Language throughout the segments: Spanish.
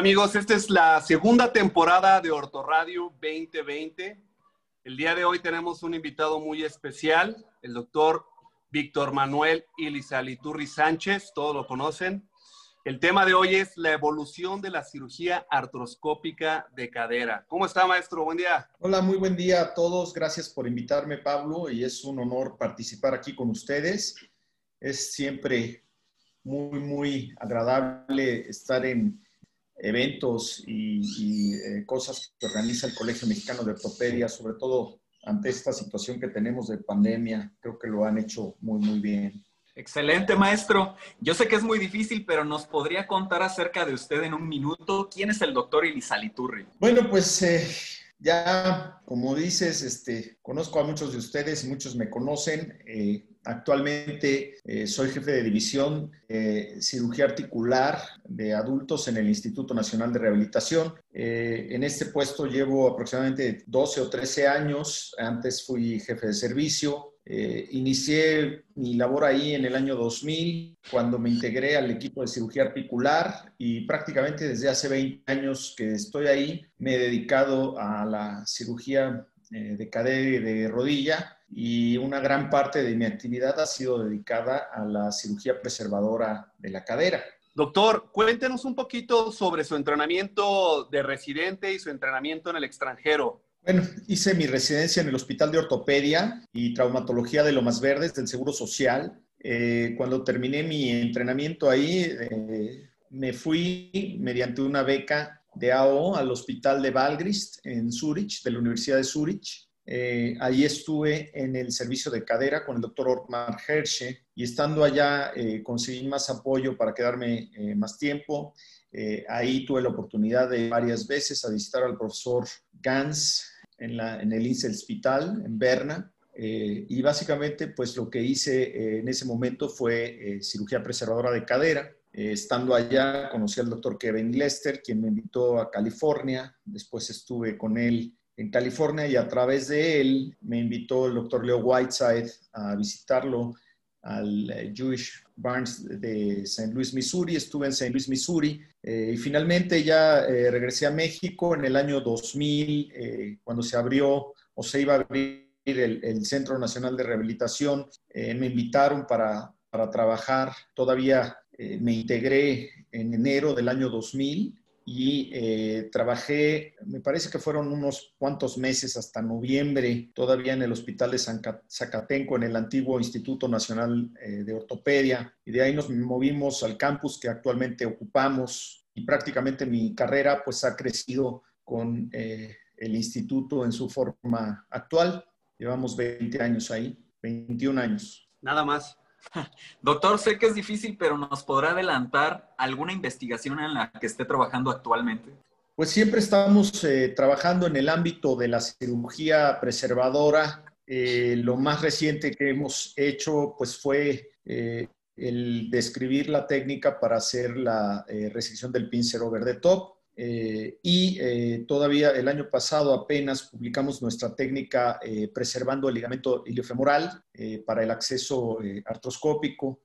Amigos, esta es la segunda temporada de Ortoradio 2020. El día de hoy tenemos un invitado muy especial, el doctor Víctor Manuel Ilizaliturri Sánchez, todos lo conocen. El tema de hoy es la evolución de la cirugía artroscópica de cadera. ¿Cómo está, maestro? Buen día. Hola, muy buen día a todos. Gracias por invitarme, Pablo, y es un honor participar aquí con ustedes. Es siempre muy, muy agradable estar en eventos y, eh, cosas que organiza el Colegio Mexicano de Ortopedia, sobre todo ante esta situación que tenemos de pandemia. Creo que lo han hecho muy, muy bien. Excelente, maestro. Yo sé que es muy difícil, pero nos podría contar acerca de usted en un minuto. ¿Quién es el doctor Ilizaliturri? Bueno, pues eh, ya, como dices, este, conozco a muchos de ustedes y muchos me conocen. Eh, Actualmente eh, soy jefe de división de cirugía articular de adultos en el Instituto Nacional de Rehabilitación. Eh, en este puesto llevo aproximadamente 12 o 13 años. Antes fui jefe de servicio. Eh, inicié mi labor ahí en el año 2000 cuando me integré al equipo de cirugía articular y prácticamente desde hace 20 años que estoy ahí me he dedicado a la cirugía de cadera y de rodilla y una gran parte de mi actividad ha sido dedicada a la cirugía preservadora de la cadera. Doctor, cuéntenos un poquito sobre su entrenamiento de residente y su entrenamiento en el extranjero. Bueno, hice mi residencia en el Hospital de Ortopedia y Traumatología de Lomas Verdes del Seguro Social. Eh, cuando terminé mi entrenamiento ahí, eh, me fui mediante una beca de AO al Hospital de Valgrist en Zurich, de la Universidad de Zurich. Eh, ahí estuve en el servicio de cadera con el doctor Ortmar Hershey y estando allá eh, conseguí más apoyo para quedarme eh, más tiempo. ahí tuve la oportunidad de varias veces a visitar al profesor Gans en el INSE Hospital en Berna. y básicamente, pues lo que hice en ese momento fue cirugía preservadora de cadera. estando allá, conocí al doctor Kevin Lester, quien me invitó a California. Después estuve con él en California y a través de él me invitó el doctor Leo Whiteside a visitarlo al eh, Jewish Barnes de St. Louis, Missouri. Estuve en St. Louis, Missouri eh, y finalmente ya eh, regresé a México en el año 2000, cuando se abrió o se iba a abrir el, Centro Nacional de Rehabilitación. me invitaron para, para trabajar. Todavía me integré en enero del año 2000 y eh, trabajé, me parece que fueron unos cuantos meses hasta noviembre, todavía en el Hospital de San Zacatenco, en el antiguo Instituto Nacional eh, de Ortopedia, y de ahí nos movimos al campus que actualmente ocupamos y prácticamente mi carrera pues ha crecido con eh, el instituto en su forma actual. Llevamos 20 años ahí, 21 años. Nada más. Doctor, sé que es difícil, pero ¿nos podrá adelantar alguna investigación en la que esté trabajando actualmente? Pues siempre estamos eh, trabajando en el ámbito de la cirugía preservadora. Eh, lo más reciente que hemos hecho pues fue eh, el describir la técnica para hacer la resección del pincero verde top. Eh, y eh, todavía el año pasado apenas publicamos nuestra técnica eh, preservando el ligamento iliofemoral para el acceso artroscópico.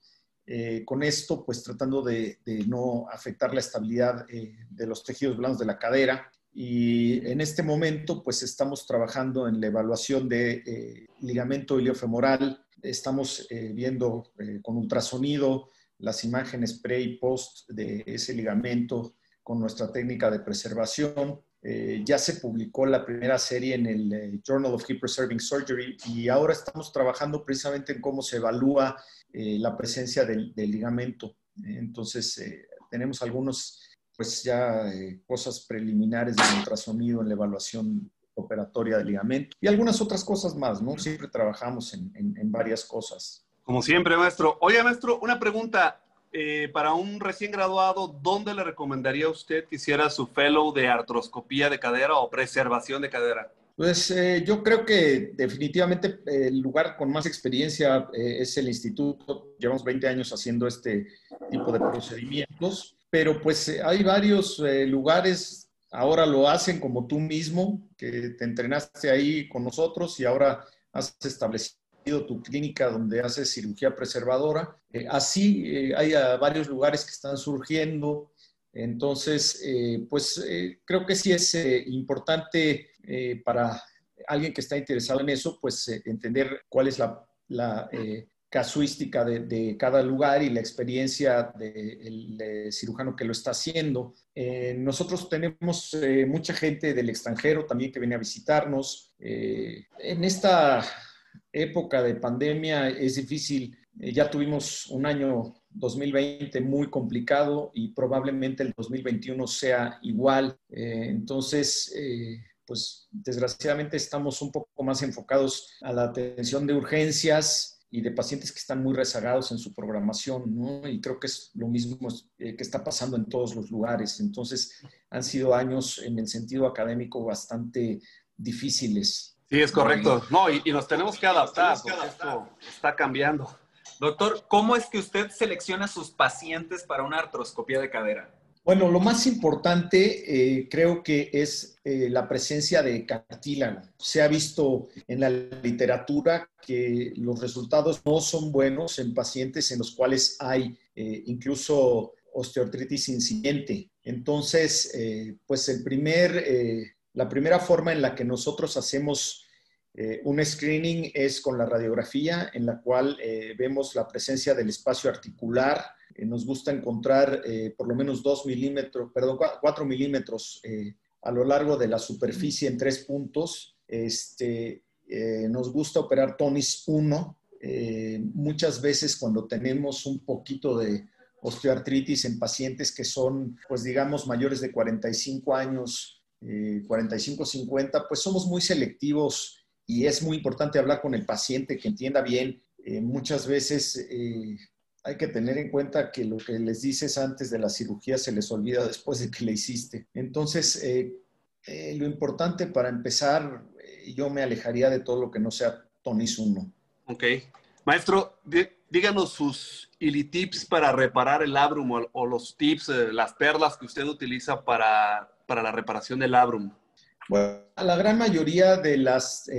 con esto, pues tratando de, no afectar la estabilidad de los tejidos blandos de la cadera. Y en este momento, pues estamos trabajando en la evaluación de ligamento iliofemoral. Estamos viendo con ultrasonido las imágenes pre y post de ese ligamento con nuestra técnica de preservación. Eh, ya se publicó la primera serie en el eh, Journal of Hip Preserving Surgery y ahora estamos trabajando precisamente en cómo se evalúa eh, la presencia del, ligamento. Entonces, tenemos algunos, pues ya cosas preliminares de ultrasonido en la evaluación operatoria del ligamento y algunas otras cosas más, ¿no? Siempre trabajamos en, en varias cosas. Como siempre, maestro. Oye, maestro, una pregunta. Eh, para un recién graduado, ¿dónde le recomendaría a usted que hiciera su fellow de artroscopía de cadera o preservación de cadera? Pues eh, yo creo que definitivamente el lugar con más experiencia eh, es el instituto. Llevamos 20 años haciendo este tipo de procedimientos, pero pues hay varios lugares, ahora lo hacen como tú mismo, que te entrenaste ahí con nosotros y ahora has establecido tu clínica donde haces cirugía preservadora. Eh, así eh, hay varios lugares que están surgiendo. Entonces, pues creo que sí es importante para alguien que está interesado en eso, pues entender cuál es la, la casuística de, cada lugar y la experiencia del cirujano que lo está haciendo. Eh, nosotros tenemos eh, mucha gente del extranjero también que viene a visitarnos. Eh, en esta época de pandemia es difícil, ya tuvimos un año 2020 muy complicado y probablemente el 2021 sea igual. entonces, pues desgraciadamente estamos un poco más enfocados a la atención de urgencias, y de pacientes que están muy rezagados en su programación, ¿no? Y creo que es lo mismo eh, que está pasando en todos los lugares. Entonces, han sido años en el sentido académico bastante difíciles. Sí, es correcto. No, y, nos tenemos que adaptar, esto está cambiando. Doctor, ¿cómo es que usted selecciona sus pacientes para una artroscopía de cadera? Bueno, lo más importante eh, creo que es eh, la presencia de cartílago. Se ha visto en la literatura que los resultados no son buenos en pacientes en los cuales hay eh, incluso osteoartritis incipiente. Entonces, pues el primer, la primera forma en la que nosotros hacemos un screening es con la radiografía, en la cual vemos la presencia del espacio articular, eh, nos gusta encontrar eh, por lo menos 2 milímetros, perdón, 4 milímetros eh, a lo largo de la superficie en tres puntos. Este, nos gusta operar tonis 1. muchas veces cuando tenemos un poquito de osteoartritis en pacientes que son, pues digamos, mayores de 45 años, 45, 50, pues somos muy selectivos y es muy importante hablar con el paciente que entienda bien. muchas veces hay que tener en cuenta que lo que les dices antes de la cirugía se les olvida después de que le hiciste. Entonces, eh, eh, lo importante para empezar, eh, yo me alejaría de todo lo que no sea tonis 1. Ok. Maestro, díganos sus ili tips para reparar el labrum o, los tips, las perlas que usted utiliza para, para la reparación del labrum. Bueno, la gran mayoría de las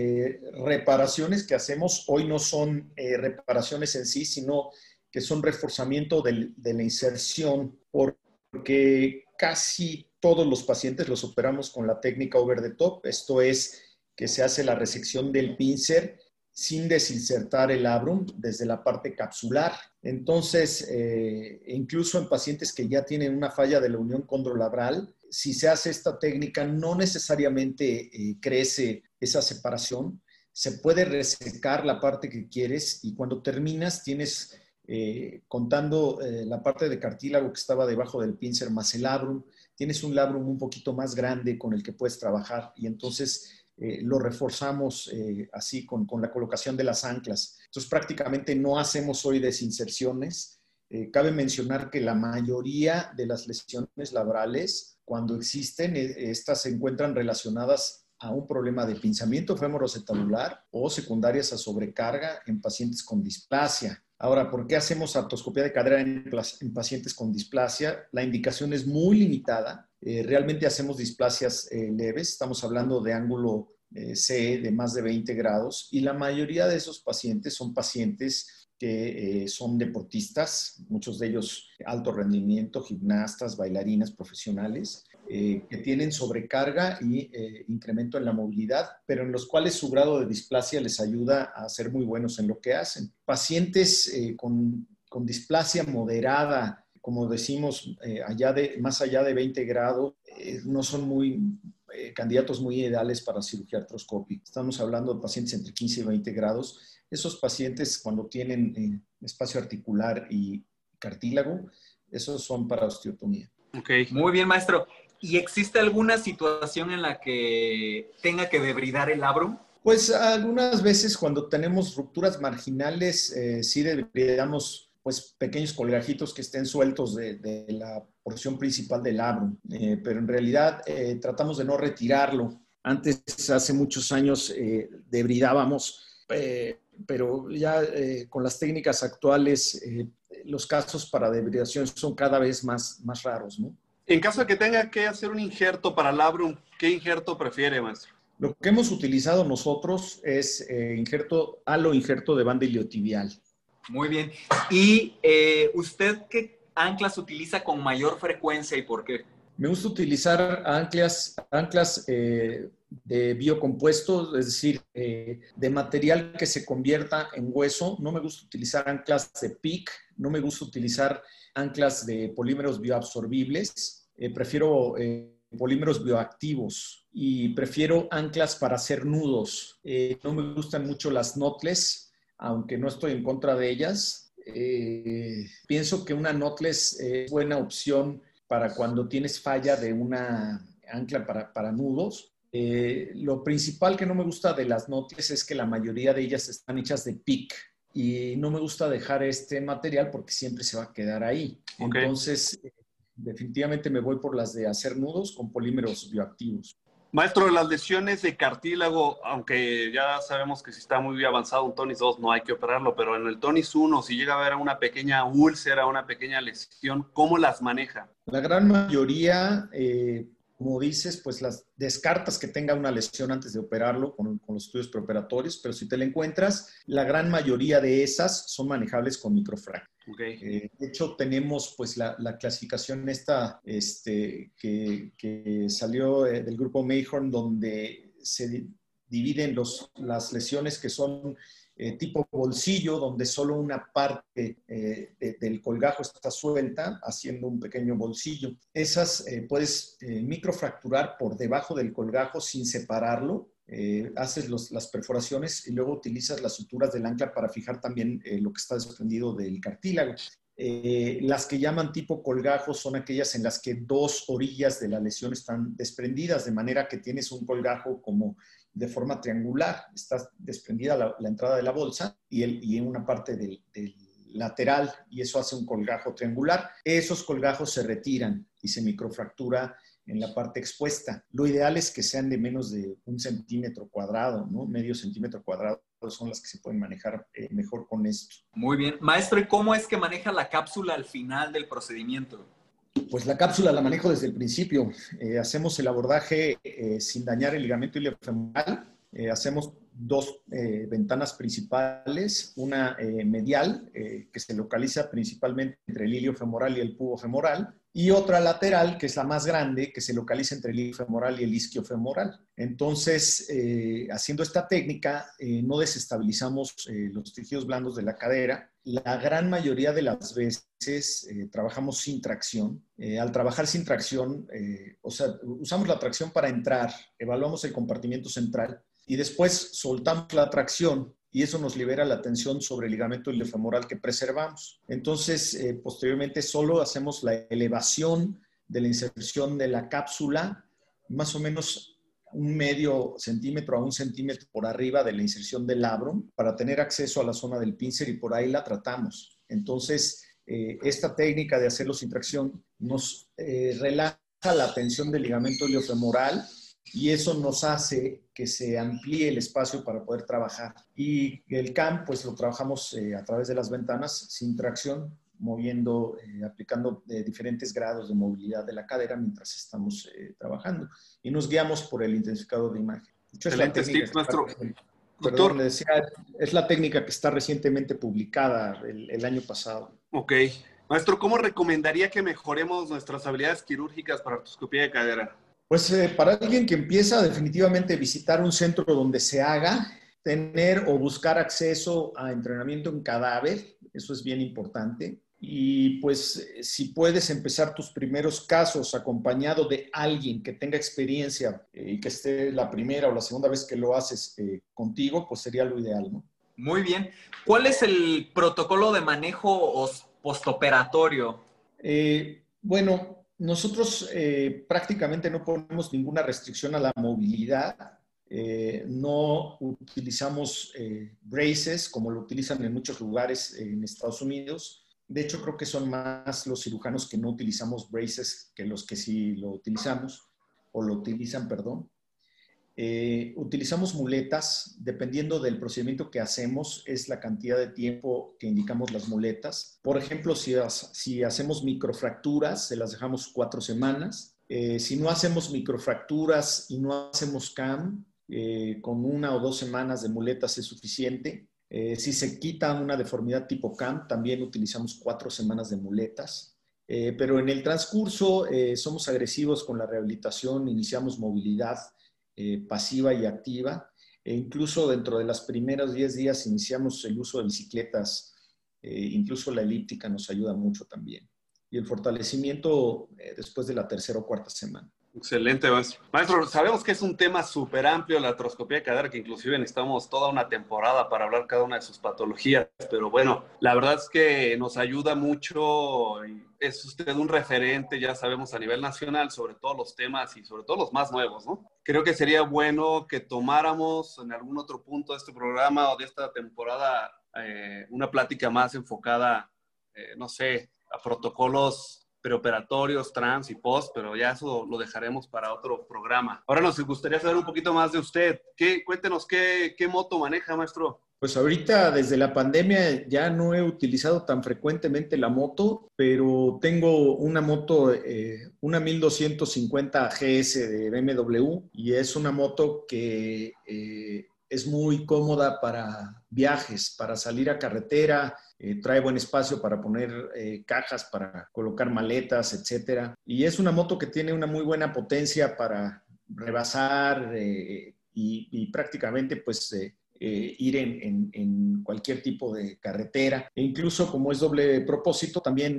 reparaciones que hacemos hoy no son reparaciones en sí, sino que son reforzamiento de la inserción, porque casi todos los pacientes los operamos con la técnica over the top, esto es que se hace la resección del pincer sin desinsertar el labrum desde la parte capsular. Entonces, eh, incluso en pacientes que ya tienen una falla de la unión condrolabral, si se hace esta técnica, no necesariamente eh, crece esa separación. Se puede resecar la parte que quieres y cuando terminas tienes eh, contando eh, la parte de cartílago que estaba debajo del pincer más el labrum, tienes un labrum un poquito más grande con el que puedes trabajar y entonces lo reforzamos así con, con, la colocación de las anclas. Entonces prácticamente no hacemos hoy desinserciones. Cabe mencionar que la mayoría de las lesiones laborales, cuando existen, estas se encuentran relacionadas a un problema de pinzamiento femoroacetabular o secundarias a sobrecarga en pacientes con displasia. Ahora, ¿por qué hacemos artroscopía de cadera en, pacientes con displasia? La indicación es muy limitada. Eh, realmente hacemos displasias eh, leves. Estamos hablando de ángulo eh, C de más de 20 grados y la mayoría de esos pacientes son pacientes que son deportistas, muchos de ellos alto rendimiento, gimnastas, bailarinas profesionales, eh, que tienen sobrecarga y eh, incremento en la movilidad, pero en los cuales su grado de displasia les ayuda a ser muy buenos en lo que hacen. Pacientes eh, con, con, displasia moderada, como decimos, allá de, más allá de 20 grados, no son muy candidatos muy ideales para cirugía artroscópica. Estamos hablando de pacientes entre 15 y 20 grados. Esos pacientes cuando tienen espacio articular y cartílago, esos son para osteotomía. Ok, muy bien, maestro. ¿Y existe alguna situación en la que tenga que debridar el labrum? Pues algunas veces cuando tenemos rupturas marginales, eh, sí debridamos pues pequeños colgajitos que estén sueltos de, la porción principal del labrum, eh, pero en realidad eh, tratamos de no retirarlo. Antes, hace muchos años, debridábamos, pero ya con las técnicas actuales, los casos para debridación son cada vez más, más raros, ¿no? En caso de que tenga que hacer un injerto para labrum, ¿qué injerto prefiere, maestro? Lo que hemos utilizado nosotros es eh, injerto, halo injerto de banda iliotibial. Muy bien. ¿Y eh, usted qué, anclas utiliza con mayor frecuencia y por qué? Me gusta utilizar anclas, anclas eh, de biocompuestos, es decir, eh, de material que se convierta en hueso. No me gusta utilizar anclas de PIC, no me gusta utilizar anclas de polímeros bioabsorbibles. Eh, prefiero polímeros bioactivos y prefiero anclas para hacer nudos. no me gustan mucho las knotless, aunque no estoy en contra de ellas. pienso que una knotless es buena opción para cuando tienes falla de una ancla para, nudos. Eh, lo principal que no me gusta de las notas es que la mayoría de ellas están hechas de PIC y no me gusta dejar este material porque siempre se va a quedar ahí. Entonces, eh, definitivamente me voy por las de hacer nudos con polímeros bioactivos. Maestro, las lesiones de cartílago, aunque ya sabemos que si está muy avanzado un tonis 2 no hay que operarlo, pero en el tonis 1, si llega a haber una pequeña úlcera, una pequeña lesión, ¿cómo las maneja? La gran mayoría, eh, como dices, pues las descartas que tenga una lesión antes de operarlo con, los estudios preoperatorios, pero si te la encuentras, la gran mayoría de esas son manejables con microfractura. Eh, de hecho, tenemos pues la, clasificación esta este, que, salió eh, del grupo Mayhorn, donde se dividen los, las lesiones que son eh, tipo bolsillo, donde solo una parte del colgajo está suelta, haciendo un pequeño bolsillo. Esas puedes microfracturar por debajo del colgajo sin separarlo eh, haces las perforaciones y luego utilizas las suturas del ancla para fijar también eh, lo que está desprendido del cartílago. Eh, las que llaman tipo colgajo son aquellas en las que dos orillas de la lesión están desprendidas, de manera que tienes un colgajo como de forma triangular, está desprendida la, entrada de la bolsa y, en una parte del lateral y eso hace un colgajo triangular. Esos colgajos se retiran y se microfractura en la parte expuesta. Lo ideal es que sean de menos de un centímetro cuadrado, ¿no? Medio centímetro cuadrado son las que se pueden manejar eh, mejor con esto. Muy bien. Maestro, ¿y cómo es que maneja la cápsula al final del procedimiento? Pues la cápsula la manejo desde el principio. Eh, hacemos el abordaje eh, sin dañar el ligamento iliofemoral. hacemos dos ventanas principales, una medial que se localiza principalmente entre el ilio femoral y el pubo femoral, y otra lateral, que es la más grande, que se localiza entre el femoral y el isquiofemoral. Entonces, eh, haciendo esta técnica, eh, no desestabilizamos eh, los tejidos blandos de la cadera. La gran mayoría de las veces trabajamos sin tracción. al trabajar sin tracción, o sea, usamos la tracción para entrar, evaluamos el compartimiento central y después soltamos la tracción y eso nos libera la tensión sobre el ligamento iliofemoral que preservamos. Entonces, eh, posteriormente solo hacemos la elevación de la inserción de la cápsula, más o menos un medio centímetro a un centímetro por arriba de la inserción del labrum para tener acceso a la zona del pincer y por ahí la tratamos. Entonces, eh, esta técnica de hacerlo sin tracción nos eh, relaja la tensión del ligamento iliofemoral y eso nos hace que se amplíe el espacio para poder trabajar. Y el CAM, pues lo trabajamos eh, a través de las ventanas sin tracción, moviendo, eh, aplicando eh, diferentes grados de movilidad de la cadera mientras estamos trabajando. Y nos guiamos por el intensificador de imagen. es la técnica nuestro... Doctor. decía, es la técnica que está recientemente publicada el, el año pasado. Ok. Maestro, ¿cómo recomendaría que mejoremos nuestras habilidades quirúrgicas para artroscopía de cadera? Pues eh, para alguien que empieza definitivamente visitar un centro donde se haga, tener o buscar acceso a entrenamiento en cadáver, eso es bien importante. Y pues si puedes empezar tus primeros casos acompañado de alguien que tenga experiencia eh, y que esté la primera o la segunda vez que lo haces eh, contigo, pues sería lo ideal, ¿no? Muy bien. ¿Cuál es el protocolo de manejo postoperatorio? bueno, nosotros eh, prácticamente no ponemos ninguna restricción a la movilidad. Eh, no utilizamos eh, braces como lo utilizan en muchos lugares en Estados Unidos. De hecho, creo que son más los cirujanos que no utilizamos braces que los que sí lo utilizamos, o lo utilizan, perdón. Eh, utilizamos muletas, dependiendo del procedimiento que hacemos, es la cantidad de tiempo que indicamos las muletas. Por ejemplo, si, si hacemos microfracturas, se las dejamos cuatro semanas. Eh, si no hacemos microfracturas y no hacemos CAM, eh, con una o dos semanas de muletas es suficiente. si se quita una deformidad tipo CAM, también utilizamos cuatro semanas de muletas. Pero en el transcurso somos agresivos con la rehabilitación, iniciamos movilidad eh, pasiva y activa, e incluso dentro de los primeros 10 días iniciamos el uso de bicicletas, incluso la elíptica nos ayuda mucho también, y el fortalecimiento después de la tercera o cuarta semana. Excelente, maestro. Maestro, sabemos que es un tema súper amplio la artroscopía de cadera, que inclusive necesitamos toda una temporada para hablar cada una de sus patologías, pero bueno, la verdad es que nos ayuda mucho, es usted un referente, ya sabemos, a nivel nacional sobre todos los temas y sobre todo los más nuevos, ¿no? Creo que sería bueno que tomáramos en algún otro punto de este programa o de esta temporada eh, una plática más enfocada, eh, no sé, a protocolos preoperatorios, trans y post, pero ya eso lo dejaremos para otro programa. Ahora nos gustaría saber un poquito más de usted. ¿Qué, cuéntenos qué, qué moto maneja, maestro. Pues ahorita desde la pandemia ya no he utilizado tan frecuentemente la moto, pero tengo una moto, eh, una 1250 GS de BMW y es una moto que eh, es muy cómoda para viajes, para salir a carretera, eh, trae buen espacio para poner eh, cajas, para colocar maletas, etcétera. Y es una moto que tiene una muy buena potencia para rebasar eh, y, prácticamente pues ir en, cualquier tipo de carretera. E incluso como es doble propósito, también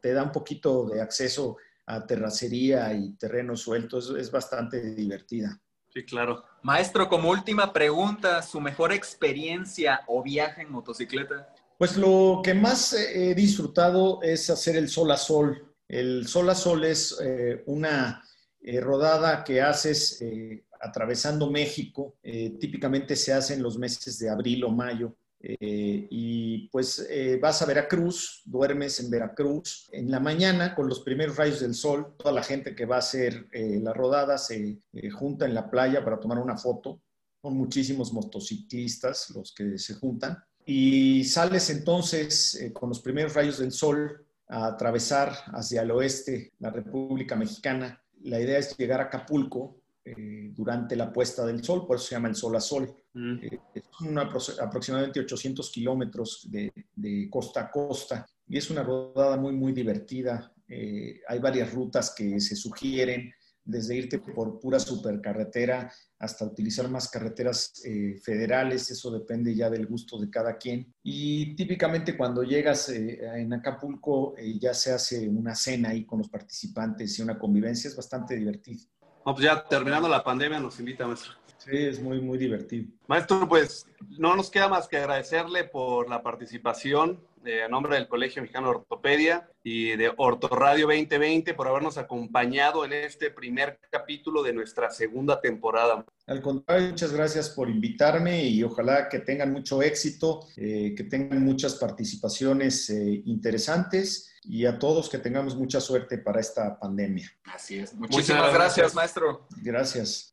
te da un poquito de acceso a terracería y terreno suelto. es bastante divertida. Sí, claro. Maestro, como última pregunta, ¿su mejor experiencia o viaje en motocicleta? Pues lo que más he disfrutado es hacer el sol a sol. El sol a sol es eh, una eh, rodada que haces eh, atravesando México. típicamente se hace en los meses de abril o mayo. Y pues vas a Veracruz, duermes en Veracruz. En la mañana, con los primeros rayos del sol, toda la gente que va a hacer la rodada se junta en la playa para tomar una foto. Son muchísimos motociclistas los que se juntan y sales entonces eh, con los primeros rayos del sol a atravesar hacia el oeste la República Mexicana. La idea es llegar a Acapulco eh, durante la puesta del sol, por eso se llama el sol a sol. Mm. Eh, son aproximadamente 800 kilómetros de, de, costa a costa y es una rodada muy, muy divertida. hay varias rutas que se sugieren desde irte por pura supercarretera hasta utilizar más carreteras eh, federales, eso depende ya del gusto de cada quien. Y típicamente cuando llegas eh, en Acapulco eh, ya se hace una cena ahí con los participantes y una convivencia, es bastante divertido. Pues ya terminando la pandemia nos invita, maestro. Sí, es muy, muy divertido. Maestro, pues no nos queda más que agradecerle por la participación eh, a nombre del Colegio Mexicano de Ortopedia y de Ortoradio 2020 por habernos acompañado en este primer capítulo de nuestra segunda temporada. Al contrario, muchas gracias por invitarme y ojalá que tengan mucho éxito, eh, que tengan muchas participaciones eh, interesantes y a todos que tengamos mucha suerte para esta pandemia. Así es. Muchísimas gracias, maestro. Gracias.